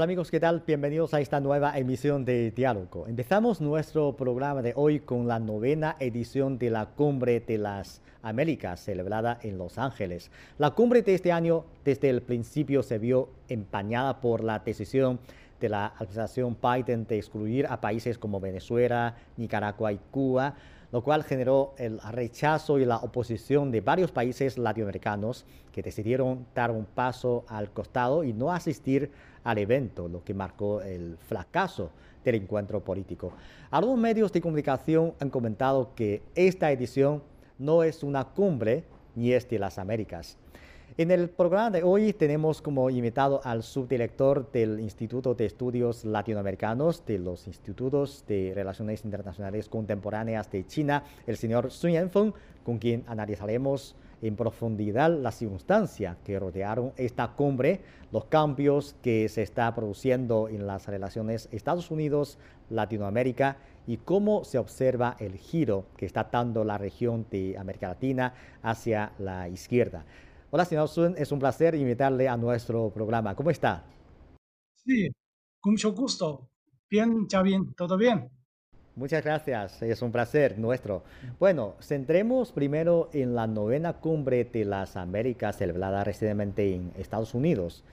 Hola amigos, ¿qué tal? Bienvenidos a esta nueva emisión de Diálogo. Empezamos nuestro programa de hoy con la novena edición de la Cumbre de las Américas, celebrada en Los Ángeles. La cumbre de este año desde el principio se vio empañada por la decisión de la administración Biden de excluir a países como Venezuela, Nicaragua y Cuba lo cual generó el rechazo y la oposición de varios países latinoamericanos que decidieron dar un paso al costado y no asistir al evento, lo que marcó el fracaso del encuentro político. Algunos medios de comunicación han comentado que esta edición no es una cumbre ni es de las Américas. En el programa de hoy tenemos como invitado al subdirector del Instituto de Estudios Latinoamericanos de los Institutos de Relaciones Internacionales Contemporáneas de China, el señor Sun Yanfeng, con quien analizaremos en profundidad las circunstancias que rodearon esta cumbre, los cambios que se está produciendo en las relaciones Estados Unidos-Latinoamérica y cómo se observa el giro que está dando la región de América Latina hacia la izquierda. Hola, señor Sun, es un placer invitarle a nuestro programa. ¿Cómo está? Sí, con mucho gusto. Bien, ya bien, todo bien. Muchas gracias, es un placer nuestro. Bueno, centremos primero en la novena cumbre de las Américas celebrada recientemente en Estados Unidos.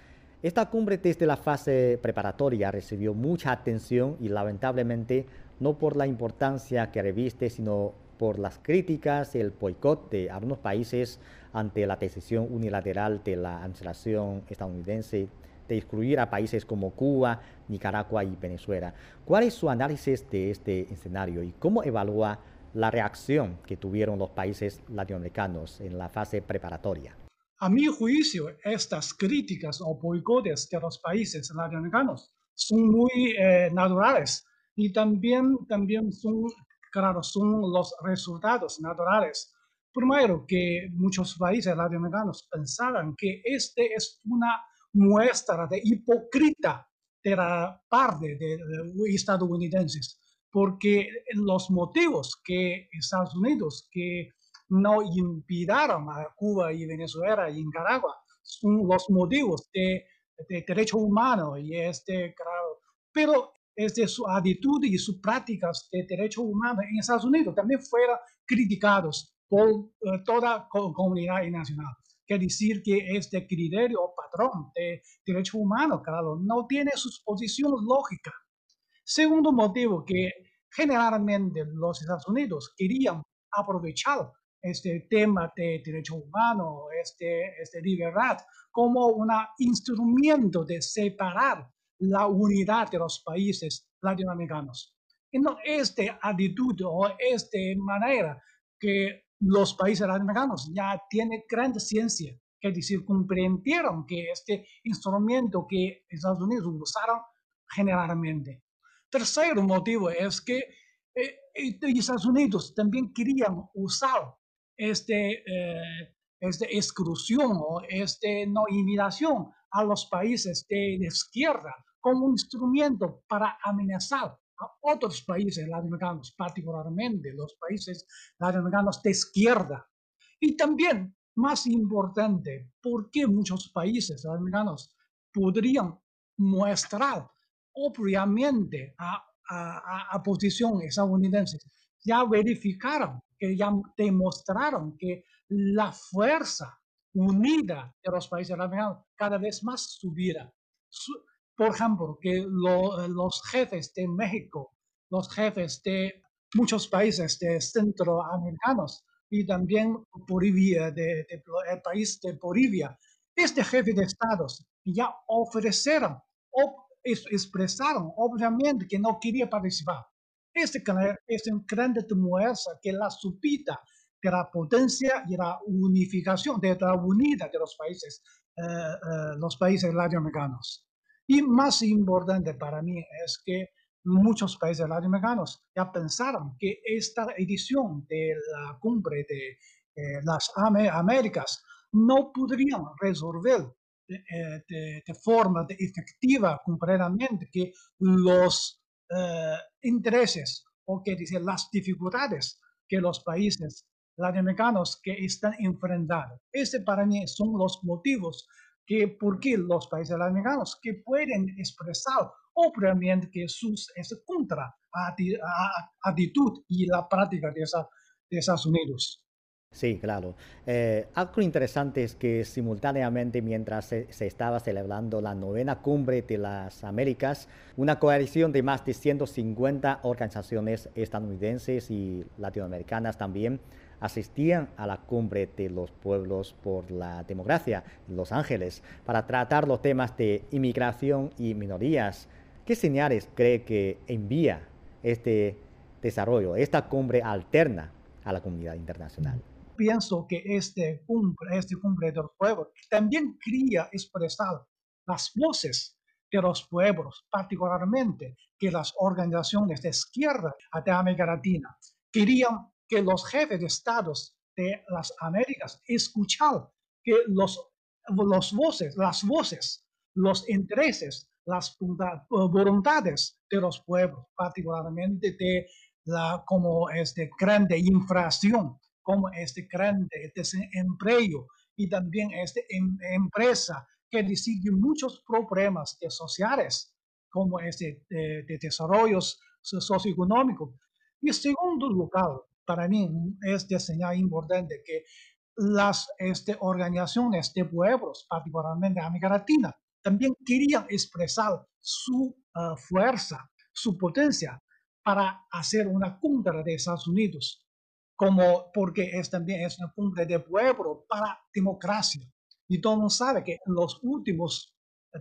Esta cumbre desde la fase preparatoria recibió mucha atención y lamentablemente no por la importancia que reviste, sino por las críticas y el boicot de algunos países ante la decisión unilateral de la administración estadounidense de excluir a países como Cuba, Nicaragua y Venezuela. ¿Cuál es su análisis de este escenario y cómo evalúa la reacción que tuvieron los países latinoamericanos en la fase preparatoria? A mi juicio, estas críticas o boicotes de los países latinoamericanos son muy eh, naturales y también, también son claro, son los resultados naturales. Primero, que muchos países latinoamericanos pensaban que este es una muestra de hipócrita de la parte de, de estadounidenses, porque los motivos que Estados Unidos que no impidieron a Cuba y Venezuela y Nicaragua son los motivos de, de derecho humano y este, pero de su actitud y sus prácticas de derechos humanos en Estados Unidos también fueron criticados por eh, toda comunidad internacional. Quiere decir que este criterio o patrón de derechos humanos, claro, no tiene su posición lógica. Segundo motivo, que generalmente los Estados Unidos querían aprovechar este tema de derechos humanos, este, este libertad, como un instrumento de separar la unidad de los países latinoamericanos. No esta actitud o esta manera que los países latinoamericanos ya tienen gran ciencia, que decir, comprendieron que este instrumento que Estados Unidos usaron generalmente. Tercer motivo es que eh, Estados Unidos también querían usar este, eh, esta exclusión o esta no invitación a los países de izquierda como un instrumento para amenazar a otros países latinoamericanos, particularmente los países latinoamericanos de izquierda. Y también, más importante, ¿por qué muchos países latinoamericanos podrían mostrar obviamente a, a, a posición estadounidense? Ya verificaron, que ya demostraron que la fuerza unida de los países latinoamericanos cada vez más subirá por ejemplo, que los jefes de México, los jefes de muchos países de centroamericanos y también Bolivia, de, el país de Bolivia, este jefe de estados ya ofrecieron, o expresaron obviamente que no quería participar. Este es un gran muestra que la subida de la potencia y la unificación, de la unidad de los países, eh, eh, los países latinoamericanos. Y más importante para mí es que muchos países latinoamericanos ya pensaron que esta edición de la cumbre de eh, las Américas no podrían resolver eh, de, forma efectiva completamente que los eh, intereses o que dice las dificultades que los países latinoamericanos que están enfrentando. Este para mí son los motivos que porque los países latinoamericanos que pueden expresar obviamente que sus es contra actitud y la práctica de, esa, de Estados Unidos. Sí, claro. Eh, algo interesante es que simultáneamente mientras se, estaba celebrando la novena cumbre de las Américas, una coalición de más de 150 organizaciones estadounidenses y latinoamericanas también asistían a la cumbre de los pueblos por la democracia en Los Ángeles para tratar los temas de inmigración y minorías. ¿Qué señales cree que envía este desarrollo, esta cumbre alterna a la comunidad internacional? pienso que este cumbre, este cumbre de los pueblos también quería expresar las voces de los pueblos, particularmente que las organizaciones de izquierda de América Latina querían que los jefes de estados de las Américas escucharan que los, los voces, las voces, los intereses, las voluntades de los pueblos, particularmente de la como este grande infracción como este grande desempleo y también esta em, empresa que recibe muchos problemas sociales como este de, de desarrollo socioeconómico. Y segundo lugar, para mí es de señal importante que las este, organizaciones de pueblos, particularmente de América Latina, también querían expresar su ah, fuerza, su potencia para hacer una cumbre de Estados Unidos como porque es también es una cumbre de pueblo para democracia. Y todo el mundo sabe que en los últimos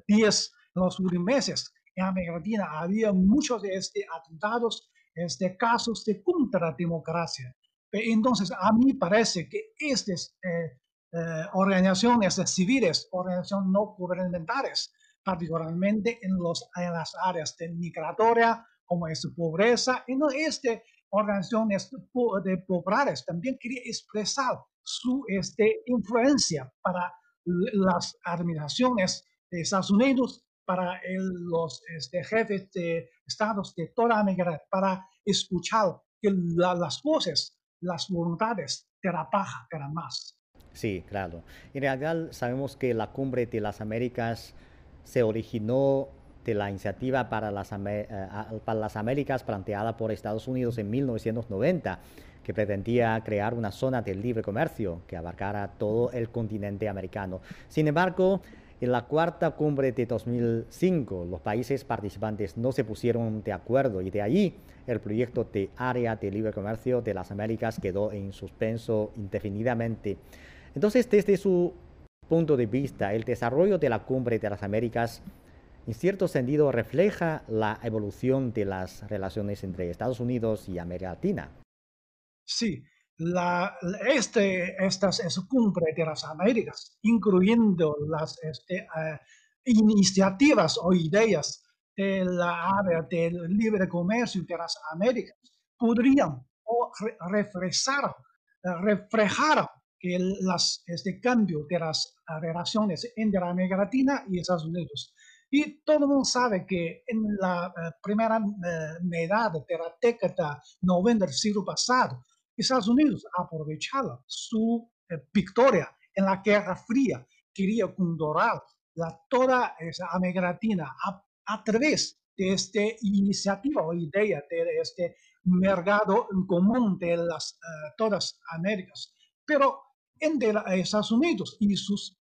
días, en los últimos meses, en América Latina había muchos de estos atentados, este, casos de contra democracia. Entonces, a mí parece que estas eh, eh, organizaciones civiles, organizaciones no gubernamentales, particularmente en, los, en las áreas de migratoria, como es pobreza, en este organizaciones de populares también quería expresar su este, influencia para las administraciones de Estados Unidos, para los este, jefes de estados de toda América, para escuchar las voces, las voluntades de la paja, de la más. Sí, claro. En realidad sabemos que la cumbre de las Américas se originó de la iniciativa para las, eh, para las Américas planteada por Estados Unidos en 1990 que pretendía crear una zona de libre comercio que abarcara todo el continente americano. Sin embargo, en la cuarta cumbre de 2005, los países participantes no se pusieron de acuerdo y de allí el proyecto de área de libre comercio de las Américas quedó en suspenso indefinidamente. Entonces, desde su punto de vista, el desarrollo de la cumbre de las Américas en cierto sentido refleja la evolución de las relaciones entre Estados Unidos y América Latina. Sí, la, este, estas es cumbre de las Américas, incluyendo las este, eh, iniciativas o ideas de la área del libre comercio de las Américas, podrían reflejar, reflejar que las, este cambio de las relaciones entre América Latina y Estados Unidos. Y todo el mundo sabe que en la eh, primera uh, mitad de la década 90 del siglo pasado, Estados Unidos aprovechaba su eh, victoria en la Guerra Fría, quería controlar la, toda esa América Latina a, través de esta iniciativa o idea de este mercado común de las todas Américas. Pero entre Estados Unidos y sus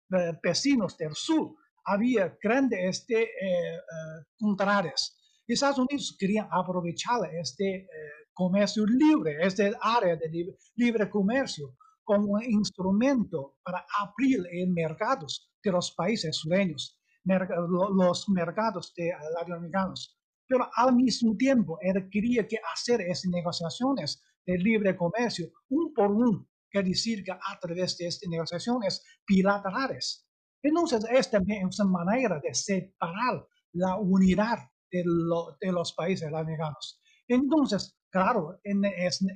vecinos del sur había grandes este, eh, eh, contrarias. Estados Unidos querían aprovechar este eh, comercio libre, este área de libre, comercio, como un instrumento para abrir mercados de los países sureños, los mercados de latinoamericanos. Pero al mismo tiempo, él quería que hacer esas negociaciones de libre comercio un por uno, que decir que a través de estas negociaciones bilaterales entonces, es también una manera de separar la unidad de, los países latinoamericanos. Entonces, claro,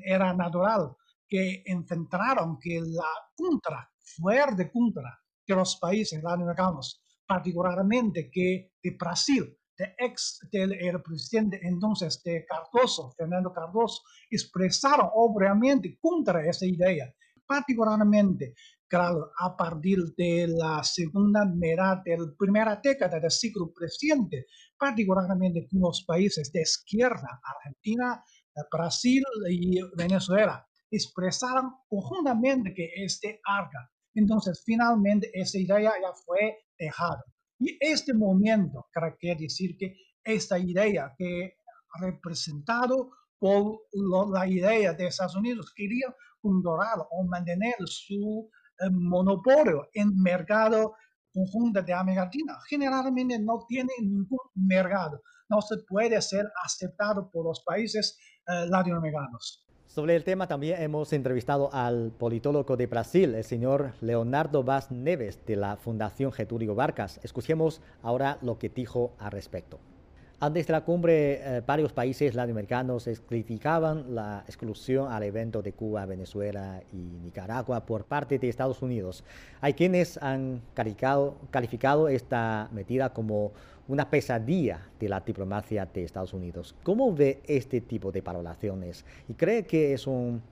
era natural que enfrentaron que la contra, fuerte contra de los países latinoamericanos, particularmente que de Brasil, de ex del presidente entonces de Cardoso, Fernando Cardoso, expresaron obviamente contra esa idea, particularmente claro, a partir de la segunda mitad de la primera década del siglo presente, particularmente con los países de izquierda, Argentina, Brasil y Venezuela, expresaron conjuntamente que este arca. Entonces, finalmente, esa idea ya fue dejada. Y este momento quiere decir que esta idea que representado por la idea de Estados Unidos quería controlar o mantener su eh, monopolio en mercado conjunto de América Latina. Generalmente no tiene ningún mercado, no se puede ser aceptado por los países eh, latinoamericanos. Sobre el tema también hemos entrevistado al politólogo de Brasil, el señor Leonardo Vaz Neves, de la Fundación Getúlio Vargas. Escuchemos ahora lo que dijo al respecto. Antes de la cumbre, eh, varios países latinoamericanos criticaban la exclusión al evento de Cuba, Venezuela y Nicaragua por parte de Estados Unidos. Hay quienes han calificado, calificado esta medida como una pesadilla de la diplomacia de Estados Unidos. ¿Cómo ve este tipo de valoraciones? ¿Y cree que es un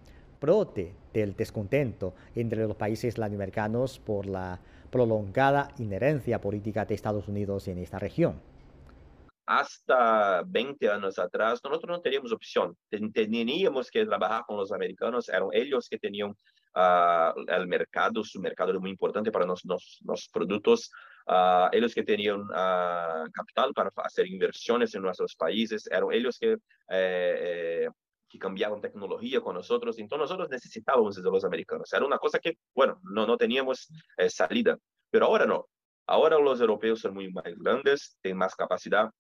brote del descontento entre los países latinoamericanos por la prolongada inherencia política de Estados Unidos en esta región? Hasta 20 años atrás, nosotros no teníamos opción. Teníamos que trabajar con los americanos, eran ellos que tenían uh, el mercado, su mercado era muy importante para los productos Uh, ellos que tenían uh, capital para hacer inversiones en nuestros países, eran ellos que, eh, eh, que cambiaban tecnología con nosotros, entonces nosotros necesitábamos de los americanos. Era una cosa que, bueno, no, no teníamos eh, salida, pero ahora no. Ahora los europeos son muy más grandes, tienen más capacidad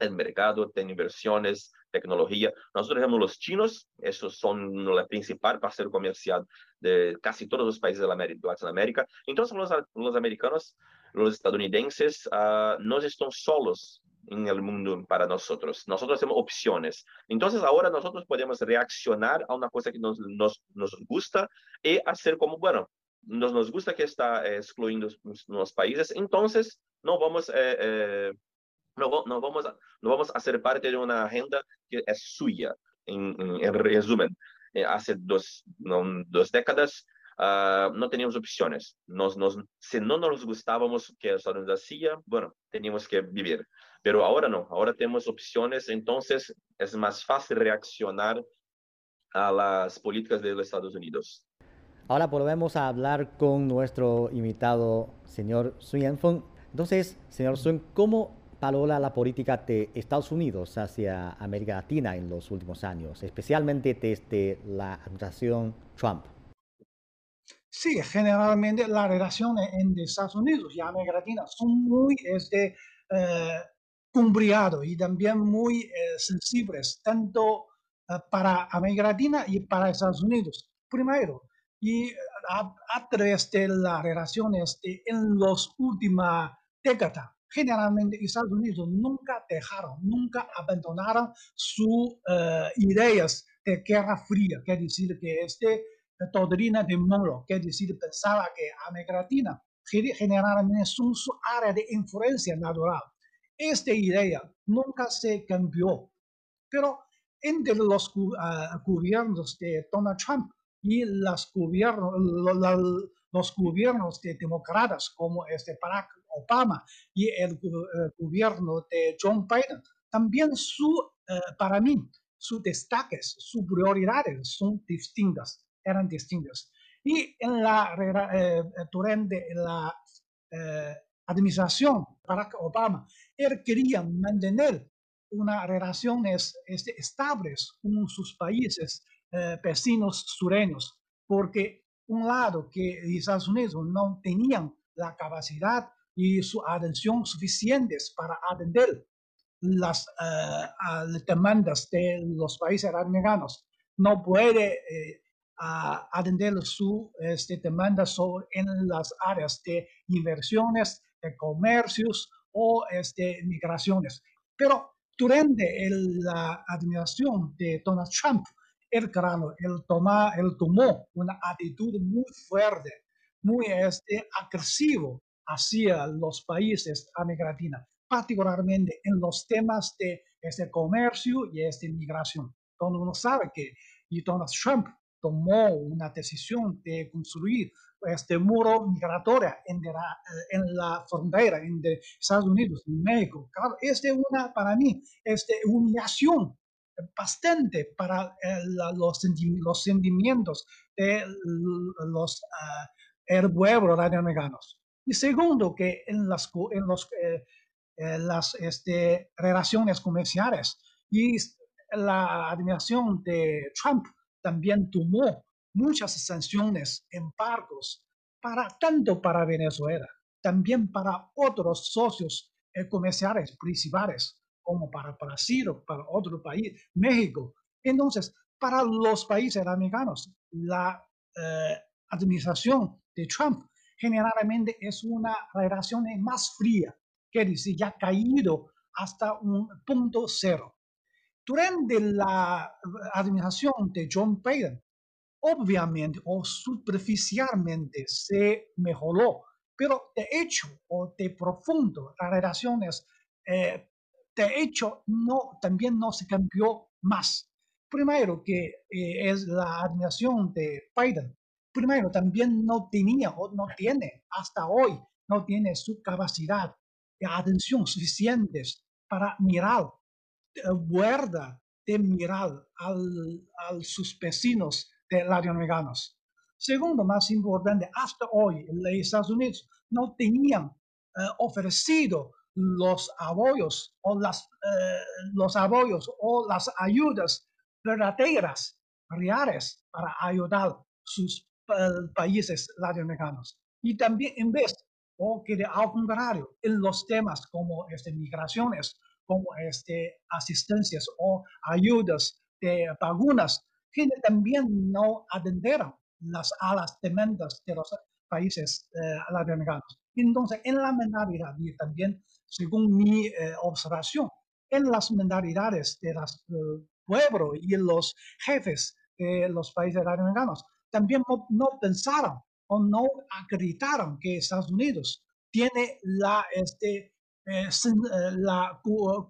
en mercado, tienen inversiones, tecnología. Nosotros tenemos los chinos, esos son la principal parcero comercial de casi todos los países de, la de Latinoamérica. Entonces los, los americanos los estadounidenses uh, no están solos en el mundo para nosotros. Nosotros tenemos opciones. Entonces ahora nosotros podemos reaccionar a una cosa que nos, nos, nos gusta y hacer como, bueno, nos, nos gusta que está excluyendo los países, entonces no vamos, eh, eh, no, no, vamos a, no vamos a ser parte de una agenda que es suya. En, en, en resumen, eh, hace dos, no, dos décadas uh, no teníamos opciones. Nos, nos, si no nos gustábamos que Estados Unidos hacía, bueno, teníamos que vivir. Pero ahora no, ahora tenemos opciones, entonces es más fácil reaccionar a las políticas de los Estados Unidos. Ahora volvemos a hablar con nuestro invitado, señor Sun Yanfeng. Entonces, señor Sun, ¿cómo valora la política de Estados Unidos hacia América Latina en los últimos años, especialmente desde la administración Trump? Sí, generalmente las relaciones entre Estados Unidos y América Latina son muy este, eh, y también muy eh, sensibles, tanto eh, para América Latina y para Estados Unidos. Primero, y a, través de las relaciones de, en las últimas décadas, generalmente Estados Unidos nunca dejaron, nunca abandonaron sus ideas de guerra fría, que decir que este la doctrina de Monroe, que decir, pensaba que América Latina generalmente es su área de influencia natural. Esta idea nunca se cambió, pero entre los uh, gobiernos de Donald Trump y los gobiernos, los gobiernos de demócratas como este Barack Obama y el uh, gobierno de John Biden, también su, uh, para mí, sus destaques, sus prioridades son distintas eran distintos. Y en la, eh, durante la eh, administración Barack Obama, él quería mantener unas relaciones este, estables con sus países eh, vecinos sureños, porque un lado que Estados Unidos no tenían la capacidad y su atención suficientes para atender las demandas de los países americanos. No puede a atender su este, demanda en las áreas de inversiones, de comercios o este, migraciones. Pero durante la administración de Donald Trump, el grano, él, toma, él tomó una actitud muy fuerte, muy este, agresivo hacia los países de América Latina, particularmente en los temas de este comercio y este migración. Donde uno sabe que y Donald Trump tomó una decisión de construir este muro migratorio en la, en la frontera entre Estados Unidos y México. Claro, es una, para mí, este, humillación bastante para los, los, sentimientos de los uh, el pueblo latinoamericanos. Y segundo, que en las, en los, eh, las este, relaciones comerciales y la administración de Trump también tomó muchas sanciones, embargos, para, tanto para Venezuela, también para otros socios eh, comerciales principales, como para Brasil, para otro país, México. Entonces, para los países americanos, la eh, administración de Trump generalmente es una relación más fría, que dice, ya caído hasta un punto cero. Durante la administración de John Biden, obviamente o superficialmente se mejoró, pero de hecho o de profundo las relaciones, eh, de hecho no, también no se cambió más. Primero que eh, es la administración de Biden, primero también no tenía o no tiene hasta hoy, no tiene su capacidad de atención suficientes para mirar, guarda de mirar al, a sus vecinos de latinoamericanos. Segundo, más importante, hasta hoy los Estados Unidos no tenían eh, ofrecido los apoyos o las, eh, los apoyos o las ayudas verdaderas, reales, para ayudar sus eh, países latinoamericanos. Y también en vez, o que de al contrario, en los temas como este, migraciones, como este, asistencias o ayudas de vacunas, que también no atendieron las alas demandas de los países eh, latinoamericanos. Entonces, en la mentalidad, y también según mi eh, observación, en las mentalidades de los eh, pueblos y los jefes de los países latinoamericanos, también no, pensaron o no acreditaron que Estados Unidos tiene la, este, la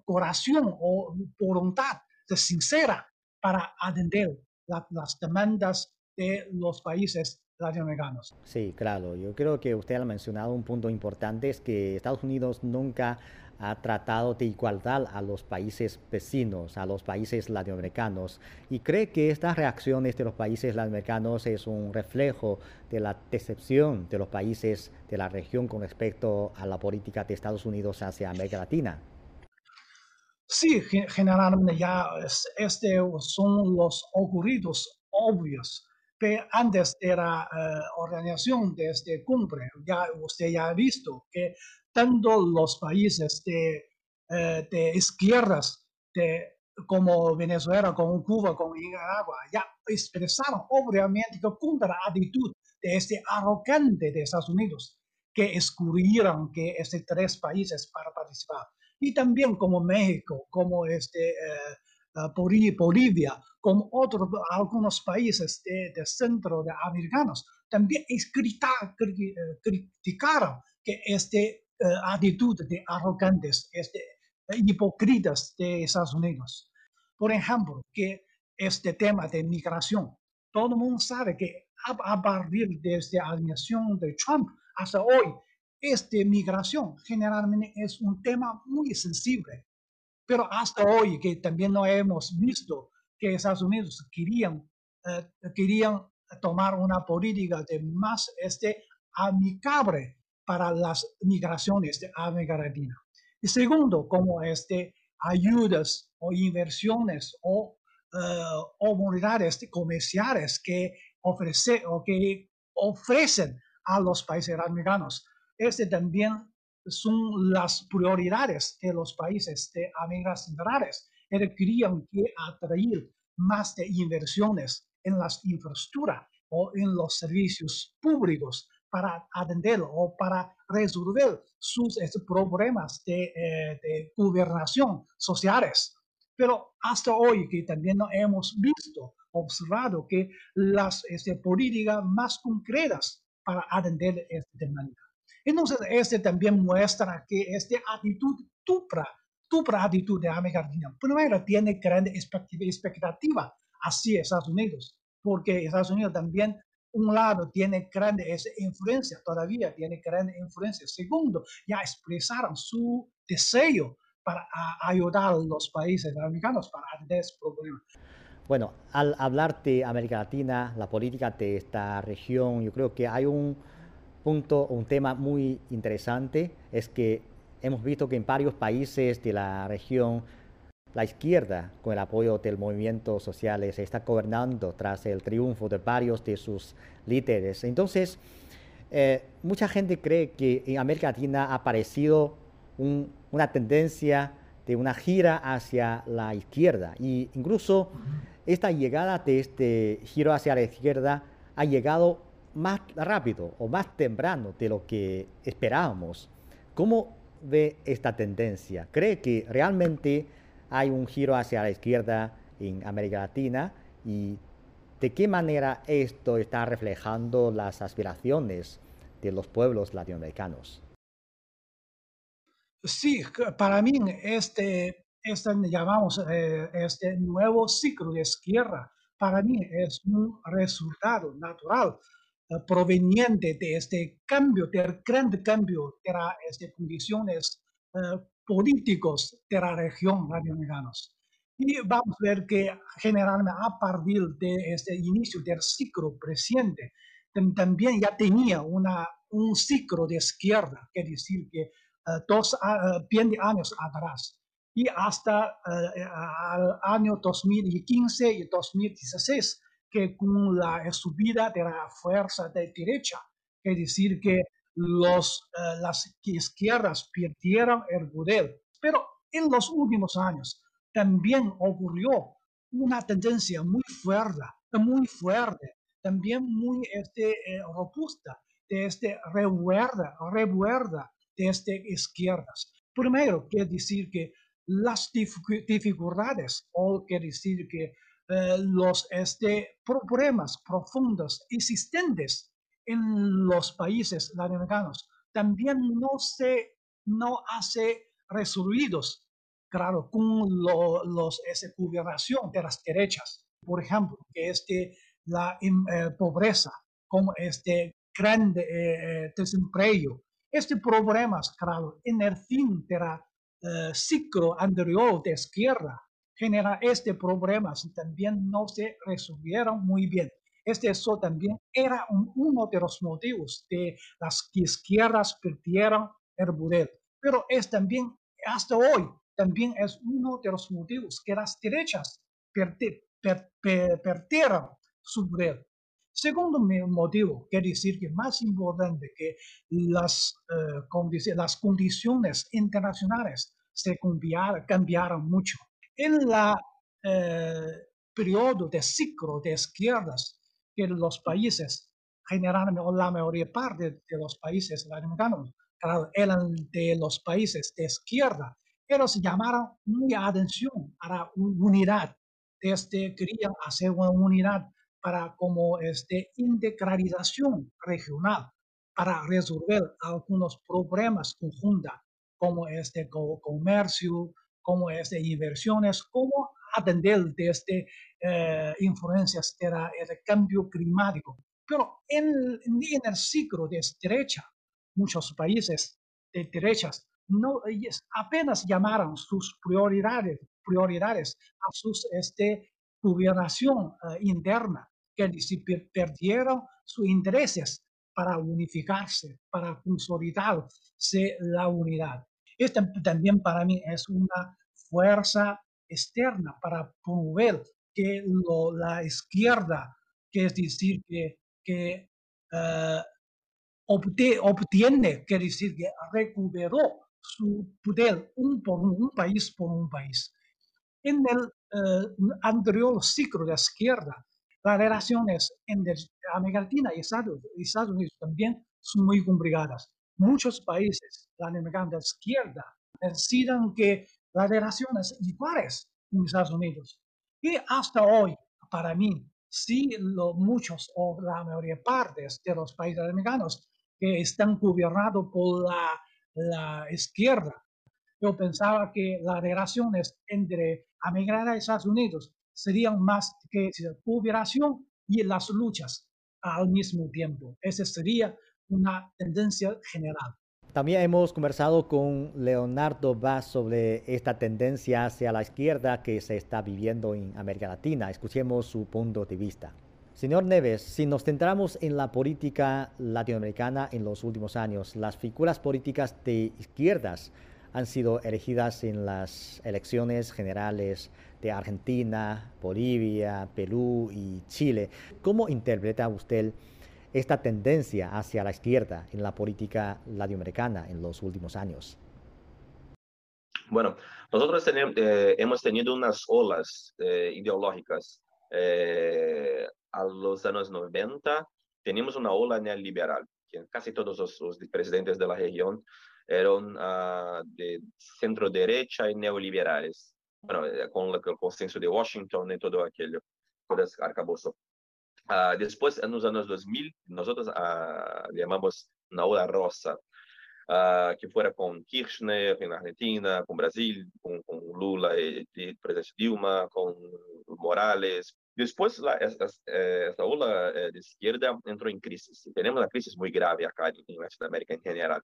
corazón o voluntad sincera para atender las demandas de los países latinoamericanos. Sí, claro. Yo creo que usted ha mencionado un punto importante, es que Estados Unidos nunca ha tratado de igualdad a los países vecinos, a los países latinoamericanos, y cree que estas reacciones de los países latinoamericanos es un reflejo de la decepción de los países de la región con respecto a la política de Estados Unidos hacia América Latina. Sí, generalmente ya este son los ocurridos obvios, antes de la eh, organización de este cumbre, ya usted ya ha visto que tanto los países de, eh, de izquierdas de, como Venezuela, como Cuba, como Nicaragua, ya expresaron obviamente contra la actitud de este arrogante de Estados Unidos, que excluyeron que estos tres países para participar. Y también como México, como este, eh, Bolivia, como otros, algunos países de, centro de americanos, también eh, criticaron que esta eh, actitud de arrogantes, este, hipócritas de Estados Unidos. Por ejemplo, que este tema de migración, todo el mundo sabe que a, partir de esta administración de Trump hasta hoy, esta migración generalmente es un tema muy sensible, pero hasta hoy que también no hemos visto que Estados Unidos querían, eh, querían tomar una política de más este, amigable para las migraciones de América Latina. Y segundo, como este, ayudas o inversiones o uh, oportunidades comerciales que, ofrece, o que ofrecen a los países americanos este también son las prioridades de los países de América Central. Querían que atraer más de inversiones en las infraestructuras o en los servicios públicos para atender o para resolver sus este, problemas de, eh, de gobernación sociales. Pero hasta hoy que también hemos visto, observado que las este, políticas más concretas para atender esta demanda. Entonces, este también muestra que esta actitud tupra, tupra actitud de América Latina, primero tiene gran expectativa hacia Estados Unidos, porque Estados Unidos también un lado tiene gran influencia, todavía tiene gran influencia. Segundo, ya expresaron su deseo para ayudar a los países americanos para atender ese problema. Bueno, al hablar de América Latina, la política de esta región, yo creo que hay un punto, un tema muy interesante, es que hemos visto que en varios países de la región la izquierda, con el apoyo del movimiento social, se está gobernando tras el triunfo de varios de sus líderes. Entonces, eh, mucha gente cree que en América Latina ha aparecido una tendencia de una gira hacia la izquierda. Y incluso esta llegada de este giro hacia la izquierda ha llegado más rápido o más temprano de lo que esperábamos. ¿Cómo ve esta tendencia? ¿Cree que realmente hay un giro hacia la izquierda en América Latina y de qué manera esto está reflejando las aspiraciones de los pueblos latinoamericanos. Sí, para mí este, este llamamos eh, este nuevo ciclo de izquierda, para mí es un resultado natural proveniente de este cambio, del gran cambio de las este, condiciones eh, políticos de la región latinoamericanos. Y vamos a ver que generalmente a partir de este inicio del ciclo presente, también ya tenía una, un ciclo de izquierda, es decir, que uh, dos uh, años atrás. Y hasta el año 2015 y 2016, que con la subida de la fuerza de derecha, es decir, que los, eh, las izquierdas perdieron el poder. Pero en los últimos años también ocurrió una tendencia muy fuerte, muy fuerte, también muy este, eh, robusta de este revuelta, revuelta de este izquierdas. Primero, quiere decir que las dificultades, o quiere decir que eh, los este, problemas profundos existentes en los países latinoamericanos también no se no hace resolvidos, claro, con los esa de las derechas. Por ejemplo, que este, la eh, pobreza, como este grande eh, desempleo. Este problemas, claro, en el fin del ciclo anterior de izquierda, genera este problemas y también no se resolvieron muy bien. Este eso también era uno de los motivos de las izquierdas perdieron el poder. Pero es también, hasta hoy, también es uno de los motivos que las derechas perdieron su poder. Segundo motivo, quiere decir que más importante que las, eh, las condiciones internacionales se cambiaron mucho. En el eh, periodo de ciclo de izquierdas, que los países, generalmente la mayoría parte de los países latinoamericanos, claro, eran de los países de izquierda, ellos llamaron muy atención a la unidad. Este, querían hacer una unidad para como este, integralización regional, para resolver algunos problemas conjuntos, como este comercio, como este inversiones, como atender desde eh, influencias del cambio climático. Pero en, en, el ciclo de derecha, muchos países de derechas apenas llamaron sus prioridades, prioridades a su este, gobernación uh, interna, que perdieron sus intereses para unificarse, para consolidarse la unidad. Esto también para mí es una fuerza externa para promover que la izquierda, que es decir, que, que uh, obtiene, quiere decir que recuperó su poder un país por un país. En el uh, anterior ciclo de izquierda, las relaciones entre América Latina y Estados Unidos también son muy complicadas. Muchos países latinoamericanos de izquierda necesitan que las relaciones iguales con Estados Unidos. Y hasta hoy, para mí, sí, lo, muchos o la mayoría partes de los países americanos que están gobernados por la, la izquierda. Yo pensaba que las relaciones entre América y Estados Unidos serían más que cooperación y las luchas al mismo tiempo. Esa sería una tendencia general. También hemos conversado con Leonardo Vaz sobre esta tendencia hacia la izquierda que se está viviendo en América Latina. Escuchemos su punto de vista. Señor Neves, si nos centramos en la política latinoamericana en los últimos años, las figuras políticas de izquierdas han sido elegidas en las elecciones generales de Argentina, Bolivia, Perú y Chile. ¿Cómo interpreta usted esta tendencia hacia la izquierda en la política latinoamericana en los últimos años? Bueno, nosotros eh, hemos tenido unas olas eh, ideológicas. Eh, a los años 90 teníamos una ola neoliberal, que casi todos los, presidentes de la región eran uh, de centro derecha y neoliberales. Bueno, con el consenso de Washington y todo aquello, todo ese arcabozo. Uh, después, en los años 2000, nosotros uh, llamamos una ola rosa, uh, que fuera con Kirchner en Argentina, con Brasil, con, con Lula y, y presidente Dilma, con Morales. Después, la, esta, esta ola eh, de izquierda entró en crisis. Tenemos una crisis muy grave acá en Latinoamérica en general.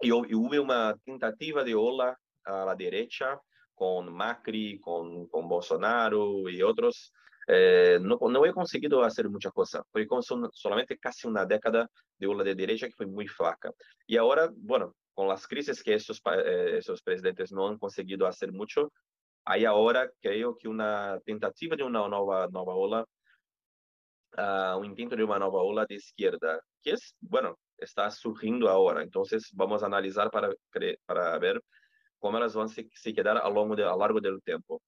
Y, y hubo una tentativa de ola a la derecha con Macri, con, con Bolsonaro y otros, eh, no, no, he conseguido hacer mucha cosa. Fue con solamente casi una década de ola de derecha que fue muy flaca. Y ahora, bueno, con las crisis que esos, eh, esos presidentes no han conseguido hacer mucho, hay ahora creo que una tentativa de una nueva, nueva ola, uh, un intento de una nueva ola de izquierda, que es, bueno, está surgiendo ahora. Entonces vamos a analizar para, para ver cómo las van a se quedar a, longo de, a largo del tiempo.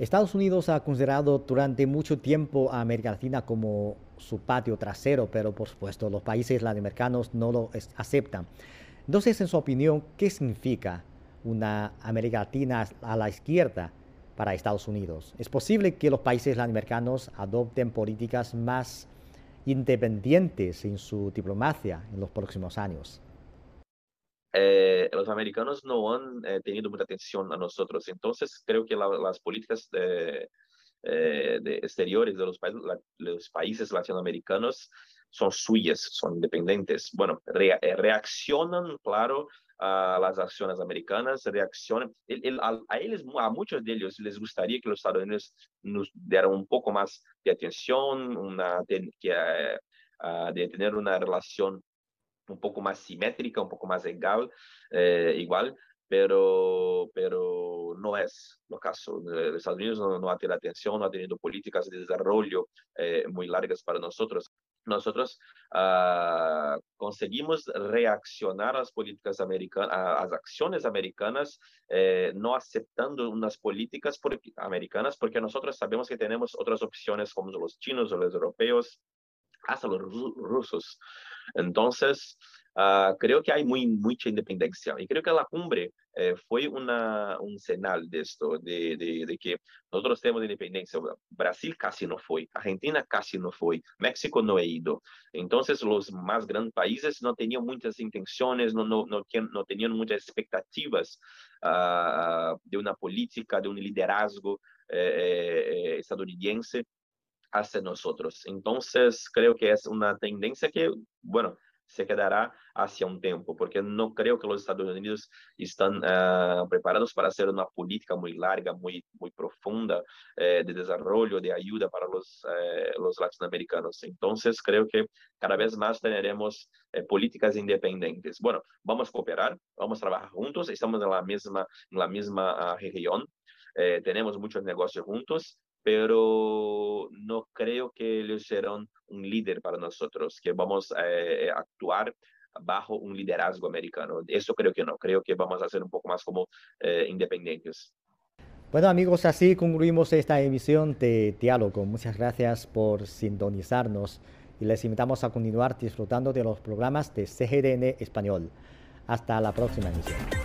Estados Unidos ha considerado durante mucho tiempo a América Latina como su patio trasero, pero por supuesto los países latinoamericanos no lo aceptan. Entonces, en su opinión, ¿qué significa una América Latina a la izquierda para Estados Unidos? ¿Es posible que los países latinoamericanos adopten políticas más independientes en su diplomacia en los próximos años? Eh, los americanos no han eh, tenido mucha atención a nosotros. Entonces, creo que la, las políticas de, eh, de exteriores de los, países, la, los países latinoamericanos son suyas, son independientes. Bueno, re, eh, reaccionan, claro, a las acciones americanas, reaccionan. El, el, a, a, ellos, a muchos de ellos les gustaría que los Estados Unidos nos dieran un poco más de atención, una, que, uh, de tener una relación un poco más simétrica, un poco más igual, eh, igual pero, pero no es lo caso. Los Estados Unidos no, no ha tenido atención, no ha tenido políticas de desarrollo eh, muy largas para nosotros. Nosotros uh, conseguimos reaccionar a las políticas americanas, a las acciones americanas, eh, no aceptando unas políticas por, americanas, porque nosotros sabemos que tenemos otras opciones como los chinos o los europeos, hasta los rusos. Entonces, uh, creo que hay muy, mucha independencia y creo que la cumbre eh, fue una, un señal de esto, de, de, de, que nosotros tenemos independencia. Brasil casi no fue, Argentina casi no fue, México no ha ido. Entonces, los más grandes países no tenían muchas intenciones, no, no, no, no tenían muchas expectativas uh, de una política, de un liderazgo eh, eh, estadounidense hacia nosotros. Entonces, creo que es una tendencia que, bueno, se quedará hacia un tiempo, porque no creo que los Estados Unidos están uh, preparados para hacer una política muy larga, muy, muy profunda uh, de desarrollo, de ayuda para los, uh, los latinoamericanos. Entonces, creo que cada vez más tendremos políticas independientes. Bueno, vamos a cooperar, vamos a trabajar juntos, estamos en la misma, en la misma región, tenemos muchos negocios juntos, pero no creo que ellos serán un líder para nosotros, que vamos a eh, actuar bajo un liderazgo americano. Eso creo que no, creo que vamos a ser un poco más como eh, independientes. Bueno amigos, así concluimos esta emisión de Diálogo. Muchas gracias por sintonizarnos y les invitamos a continuar disfrutando de los programas de CGDN Español. Hasta la próxima emisión.